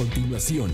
Continuación.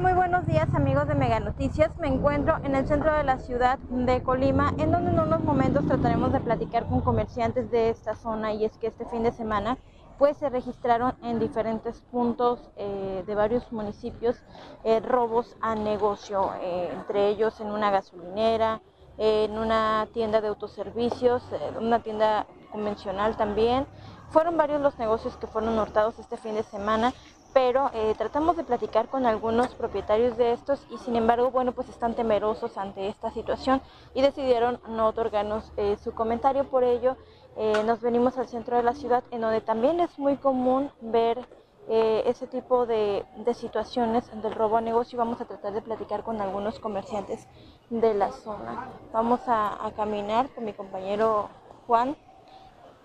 Muy buenos días amigos de Mega Noticias. Me encuentro en el centro de la ciudad de Colima, en donde en unos momentos trataremos de platicar con comerciantes de esta zona y es que este fin de semana pues se registraron en diferentes puntos eh, de varios municipios eh, robos a negocio, eh, entre ellos en una gasolinera, en una tienda de autoservicios, una tienda convencional también. Fueron varios los negocios que fueron hurtados este fin de semana, pero tratamos de platicar con algunos propietarios de estos y sin embargo, bueno, pues están temerosos ante esta situación y decidieron no otorgarnos su comentario por ello. Eh, nos venimos al centro de la ciudad, en donde también es muy común ver eh, ese tipo de, situaciones del robo a negocio vamos a tratar de platicar con algunos comerciantes de la zona. Vamos a, caminar con mi compañero Juan,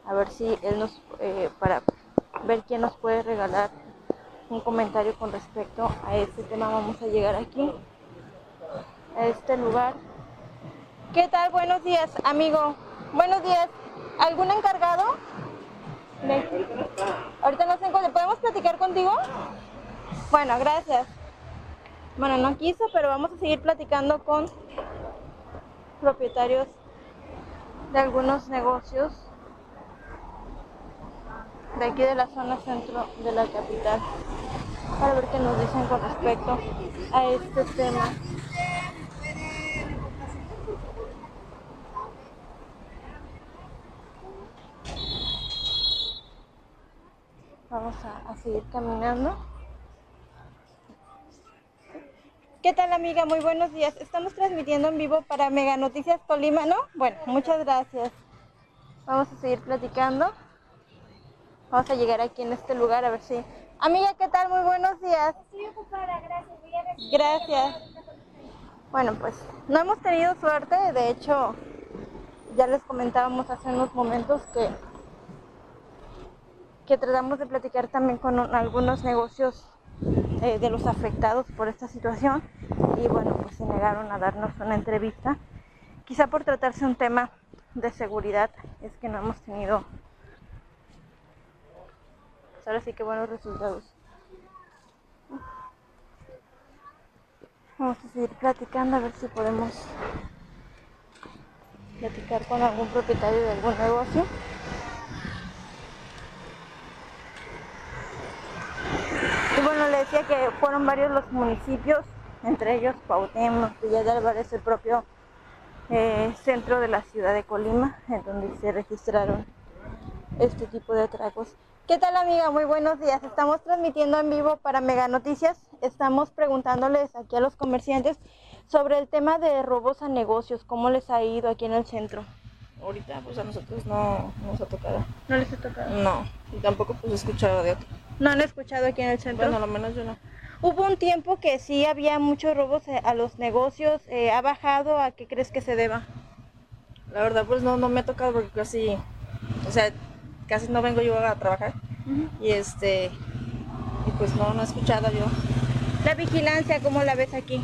a ver si él nos, eh, para ver quién nos puede regalar un comentario con respecto a este tema. Vamos a llegar aquí, a este lugar. ¿Qué tal? Buenos días, amigo. Buenos días. ¿Algún encargado? Ahorita no se encuentra. ¿Podemos platicar contigo? Bueno, gracias. Bueno, no quiso, pero vamos a seguir platicando con propietarios de algunos negocios de aquí de la zona centro de la capital para ver qué nos dicen con respecto a este tema. Vamos a, seguir caminando. ¿Qué tal amiga? Muy buenos días. Estamos transmitiendo en vivo para Mega Noticias Colima, ¿no? Bueno, muchas gracias. Vamos a seguir platicando. Vamos a llegar aquí en este lugar a ver si... Amiga, ¿qué tal? Muy buenos días. Estoy ocupada, gracias. Gracias. Bueno, pues no hemos tenido suerte. De hecho, ya les comentábamos hace unos momentos que que tratamos de platicar también con algunos negocios eh, de los afectados por esta situación y bueno, pues se negaron a darnos una entrevista. Quizá por tratarse un tema de seguridad es que no hemos tenido pues ahora sí que buenos resultados. Vamos a seguir platicando a ver si podemos platicar con algún propietario de algún negocio. Y bueno, le decía que fueron varios los municipios, entre ellos Cuauhtémoc, Villa de Álvarez, el propio eh, centro de la ciudad de Colima, en donde se registraron este tipo de atracos. ¿Qué tal amiga? Muy buenos días. Estamos transmitiendo en vivo para Mega Noticias. Estamos preguntándoles aquí a los comerciantes sobre el tema de robos a negocios, cómo les ha ido aquí en el centro. Ahorita pues a nosotros no, nos ha tocado. ¿No les ha tocado? No, y tampoco pues he escuchado de otro. ¿No han escuchado aquí en el centro? Bueno, a lo menos yo no. Hubo un tiempo que sí había muchos robos eh, a los negocios. Eh, ¿Ha bajado? ¿A qué crees que se deba? La verdad, pues no, no me ha tocado porque casi, o sea, casi no vengo yo a trabajar. Y este, y pues no, no he escuchado yo. ¿La vigilancia cómo la ves aquí?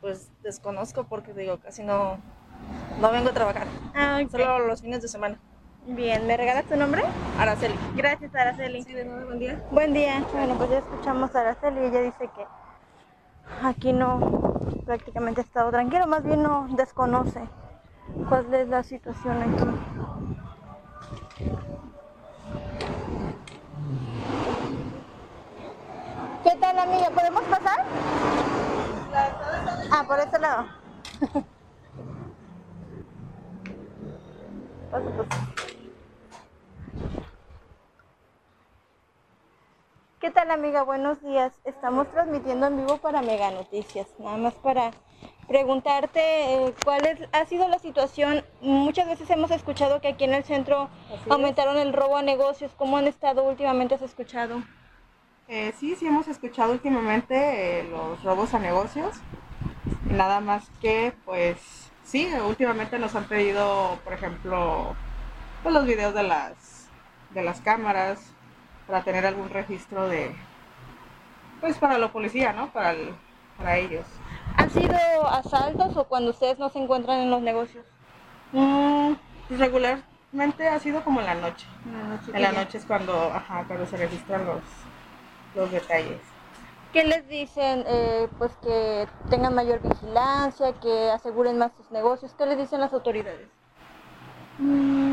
Pues desconozco porque digo, casi no, no vengo a trabajar. Ah, Solo los fines de semana. Bien, ¿me regalas tu nombre? Araceli. Gracias, Araceli. Sí, de nuevo, buen día. Buen día. Bueno, pues ya escuchamos a Araceli y ella dice que aquí no prácticamente ha estado tranquilo, más bien no desconoce cuál es la situación aquí. ¿Qué tal amiga? ¿Podemos pasar? Ah, por este lado. Paso, paso. ¿Qué tal amiga? Buenos días. Estamos transmitiendo en vivo para Mega Noticias. Nada más para preguntarte eh, cuál es, ha sido la situación. Muchas veces hemos escuchado que aquí en el centro Así es. aumentaron el robo a negocios. ¿Cómo han estado últimamente? ¿Has escuchado? Eh, sí, sí hemos escuchado últimamente eh, los robos a negocios. Nada más que, pues, sí, últimamente nos han pedido, por ejemplo, pues, los videos de las, de las cámaras para tener algún registro de, pues, para la policía, ¿no? Para, el- para ellos. ¿Han sido asaltos o cuando ustedes no se encuentran en los negocios? Mm, pues, regularmente ha sido como en la noche. En En la noche es cuando, ajá, cuando se registran los, los detalles. ¿Qué les dicen? Eh, pues que tengan mayor vigilancia, que aseguren más sus negocios. ¿Qué les dicen las autoridades? Mm,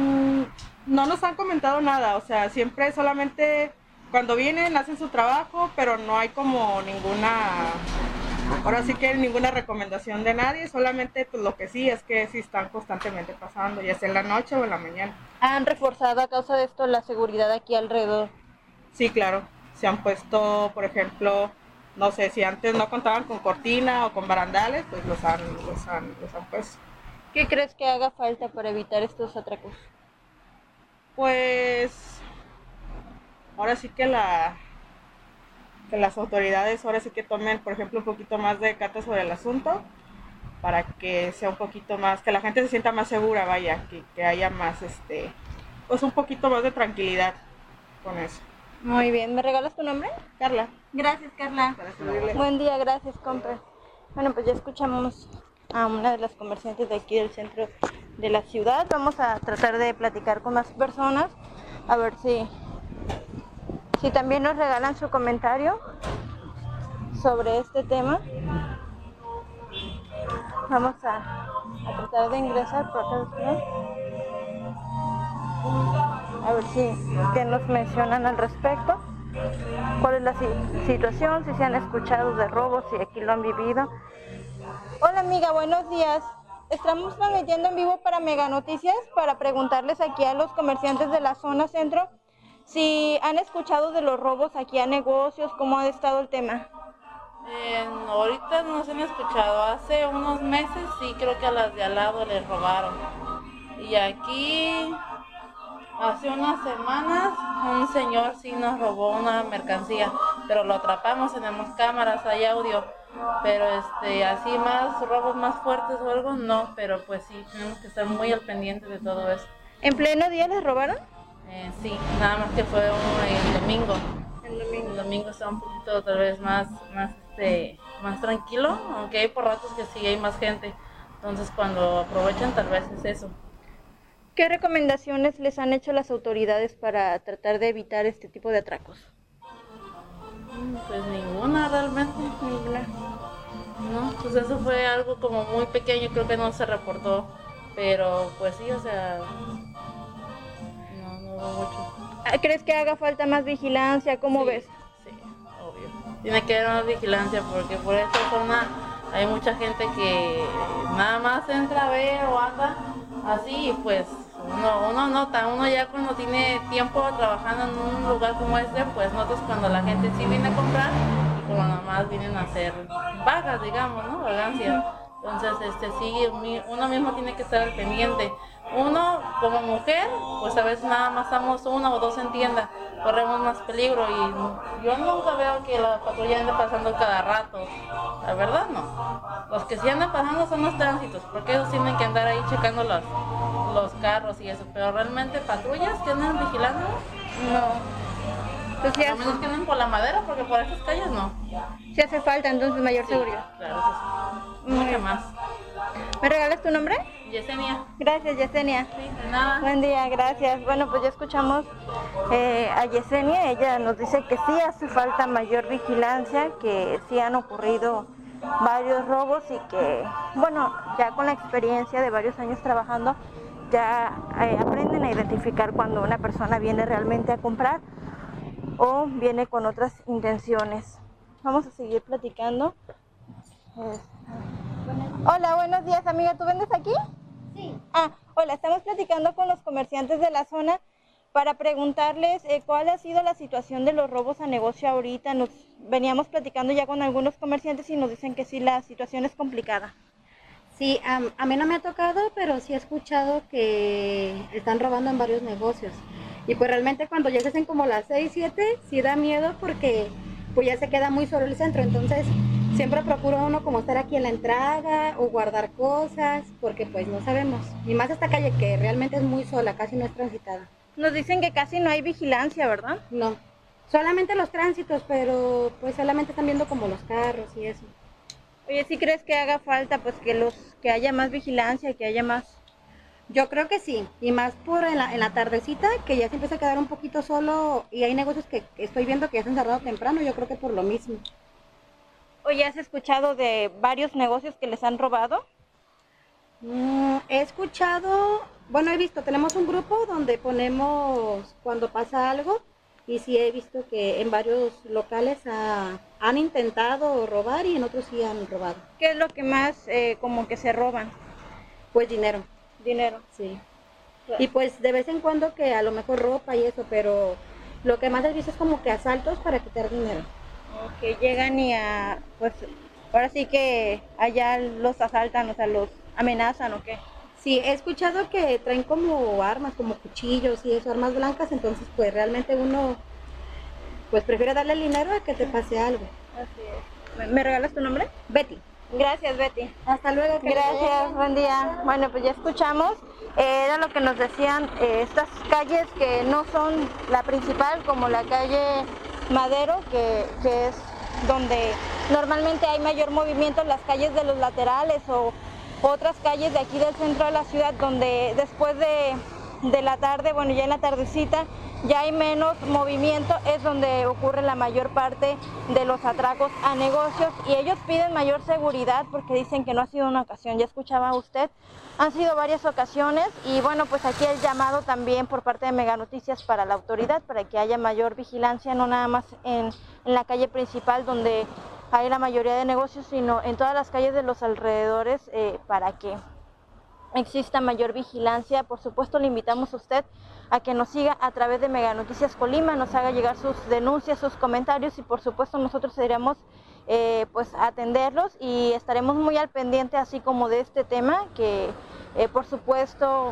no nos han comentado nada, o sea, siempre solamente cuando vienen hacen su trabajo, pero no hay como ninguna, ahora sí que ninguna recomendación de nadie, solamente pues, lo que sí es que sí están constantemente pasando, ya sea en la noche o en la mañana. ¿Han reforzado a causa de esto la seguridad aquí alrededor? Sí, claro, se han puesto, por ejemplo, no sé, si antes no contaban con cortina o con barandales, pues los han, los han, los han puesto. ¿Qué crees que haga falta para evitar estos atracos? Pues ahora sí que la que las autoridades ahora sí que tomen, por ejemplo, un poquito más de cartas sobre el asunto para que sea un poquito más, que la gente se sienta más segura, vaya, que, que haya más, este, pues un poquito más de tranquilidad con eso. Muy bien, ¿me regalas tu nombre? Carla, Gracias, Carla. Buen día, gracias, compa. Bueno, pues ya escuchamos a una de las comerciantes de aquí del centro de la ciudad. Vamos a tratar de platicar con más personas, a ver si, si también nos regalan su comentario sobre este tema. Vamos a, a tratar de ingresar por acá. A ver si qué nos mencionan al respecto cuál es la si- situación, si se han escuchado de robos, si aquí lo han vivido. Hola amiga, buenos días. Estamos transmitiendo en vivo para Mega Noticias para preguntarles aquí a los comerciantes de la zona centro si han escuchado de los robos aquí a negocios, cómo ha estado el tema. Eh, ahorita no se me ha escuchado. Hace unos meses sí creo que a las de al lado les robaron. Y aquí, hace unas semanas, un señor sí nos robó una mercancía, pero lo atrapamos, tenemos cámaras, hay audio. Pero este, así más robos más fuertes o algo, no, pero pues sí, tenemos que estar muy al pendiente de todo eso. ¿En pleno día les robaron? Eh, sí, nada más que fue un, el domingo. El domingo está un poquito tal vez más, más, este, más tranquilo, aunque hay por ratos que sí hay más gente. Entonces cuando aprovechan tal vez es eso. ¿Qué recomendaciones les han hecho las autoridades para tratar de evitar este tipo de atracos? Pues ninguna realmente, ninguna. No, pues eso fue algo como muy pequeño, creo que no se reportó. Pero pues sí, o sea, no, no hubo mucho. Ah, ¿Crees que haga falta más vigilancia? ¿Cómo Sí, ves? Sí, obvio. Tiene que haber más vigilancia porque por esta zona hay mucha gente que nada más entra a ver o anda así y pues uno, uno nota, uno ya cuando tiene tiempo trabajando en un lugar como este, pues notas cuando la gente sí viene a comprar y como más vienen a hacer vagas, digamos, ¿no? Vagancias. Entonces, este sí, uno mismo tiene que estar al pendiente. Uno, como mujer, pues a veces nada más estamos una o dos en tienda, corremos más peligro y yo nunca veo que la patrulla ande pasando cada rato. La verdad no. Los que sí andan pasando son los tránsitos, porque ellos tienen que andar ahí checando los, los carros y eso. Pero realmente patrullas que andan vigilando, No. Pues a menos que anden por la madera, porque por esas calles no. sí hace falta entonces mayor Sí, seguridad. Claro que sí. Muy Mucho bien. más. ¿Me regalas tu nombre? Yesenia. Gracias, Yesenia. Sí, de nada. Buen día, gracias. Bueno, pues ya escuchamos eh, a Yesenia. Ella nos dice que sí hace falta mayor vigilancia, que sí han ocurrido varios robos y que, bueno, ya con la experiencia de varios años trabajando, ya eh, aprenden a identificar cuando una persona viene realmente a comprar o viene con otras intenciones. Vamos a seguir platicando. Eh, Hola, buenos días, amiga. ¿Tú vendes aquí? Sí. Ah, hola, estamos platicando con los comerciantes de la zona para preguntarles eh, cuál ha sido la situación de los robos a negocio ahorita. Nos veníamos platicando ya con algunos comerciantes y nos dicen que sí, la situación es complicada. Sí, a, a mí no me ha tocado, pero sí he escuchado que están robando en varios negocios. Y pues realmente cuando ya se hacen como las 6, 7, sí da miedo porque pues ya se queda muy solo el centro. Entonces siempre procura uno como estar aquí en la entrada o guardar cosas porque pues no sabemos. Y más esta calle que realmente es muy sola, casi no es transitada. Nos dicen que casi no hay vigilancia, ¿verdad? No, solamente los tránsitos, pero pues solamente están viendo como los carros y eso. Oye, ¿sí crees que haga falta pues que los que haya más vigilancia, que haya más? Yo creo que sí, y más por en la, en la tardecita, que ya se empieza a quedar un poquito solo y hay negocios que que estoy viendo que ya se han cerrado temprano, yo creo que por lo mismo. Oye, ¿has escuchado de varios negocios que les han robado? Mm, he escuchado, bueno, he visto, tenemos un grupo donde ponemos cuando pasa algo y sí he visto que en varios locales ha- han intentado robar y en otros sí han robado. ¿Qué es lo que más eh, como que se roban? Pues dinero, Dinero. sí. Y pues de vez en cuando que a lo mejor ropa y eso, pero lo que más he visto es como que asaltos para quitar dinero. Que llegan y a, pues, ahora sí que allá los asaltan, o sea, los amenazan o qué. Sí, he escuchado que traen como armas, como cuchillos y eso, armas blancas, entonces pues realmente uno pues prefiere darle el dinero a que te pase algo. Así es. ¿Me, me regalas tu nombre? Betty, Gracias, Betty. hasta luego. Gracias, buen día. Bueno, pues ya escuchamos, eh, era lo que nos decían eh, estas calles que no son la principal, como la calle Madero, que, que es donde normalmente hay mayor movimiento, las calles de los laterales o otras calles de aquí del centro de la ciudad, donde después de, de la tarde, bueno, ya en la tardecita, ya hay menos movimiento, es donde ocurre la mayor parte de los atracos a negocios. Y ellos piden mayor seguridad porque dicen que no ha sido una ocasión, ya escuchaba usted, han sido varias ocasiones. Y bueno, pues aquí el llamado también por parte de Mega Noticias para la autoridad, para que haya mayor vigilancia, no nada más en, en la calle principal donde hay la mayoría de negocios, sino en todas las calles de los alrededores eh, para que exista mayor vigilancia. Por supuesto, le invitamos a usted a que nos siga a través de Mega Noticias Colima, nos haga llegar sus denuncias, sus comentarios y por supuesto nosotros iremos eh, pues atenderlos y estaremos muy al pendiente así como de este tema que eh, por supuesto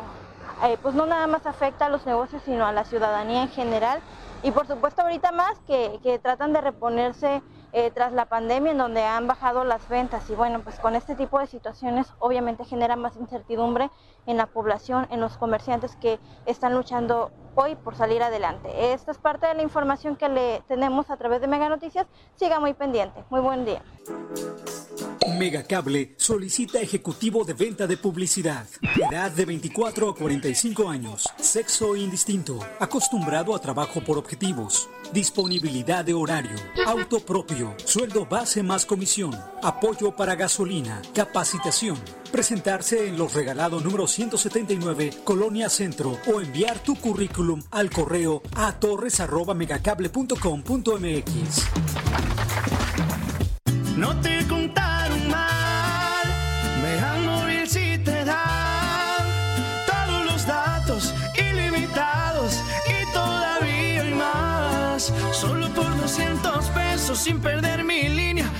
eh, pues no nada más afecta a los negocios sino a la ciudadanía en general y por supuesto ahorita más que, que tratan de reponerse eh, tras la pandemia en donde han bajado las ventas y bueno pues con este tipo de situaciones obviamente genera más incertidumbre en la población, en los comerciantes que están luchando hoy por salir adelante. Esta es parte de la información que le tenemos a través de Mega Noticias. Siga muy pendiente. Muy buen día. Megacable solicita ejecutivo de venta de publicidad. Edad de 24 a 45 años. Sexo indistinto. Acostumbrado a trabajo por objetivos. Disponibilidad de horario. Auto propio. Sueldo base más comisión. Apoyo para gasolina. Capacitación. Presentarse en los regalados número 179, Colonia Centro, o enviar tu currículum al correo a torres.megacable.com.mx. No te contaron 200 pesos sin perder mi línea,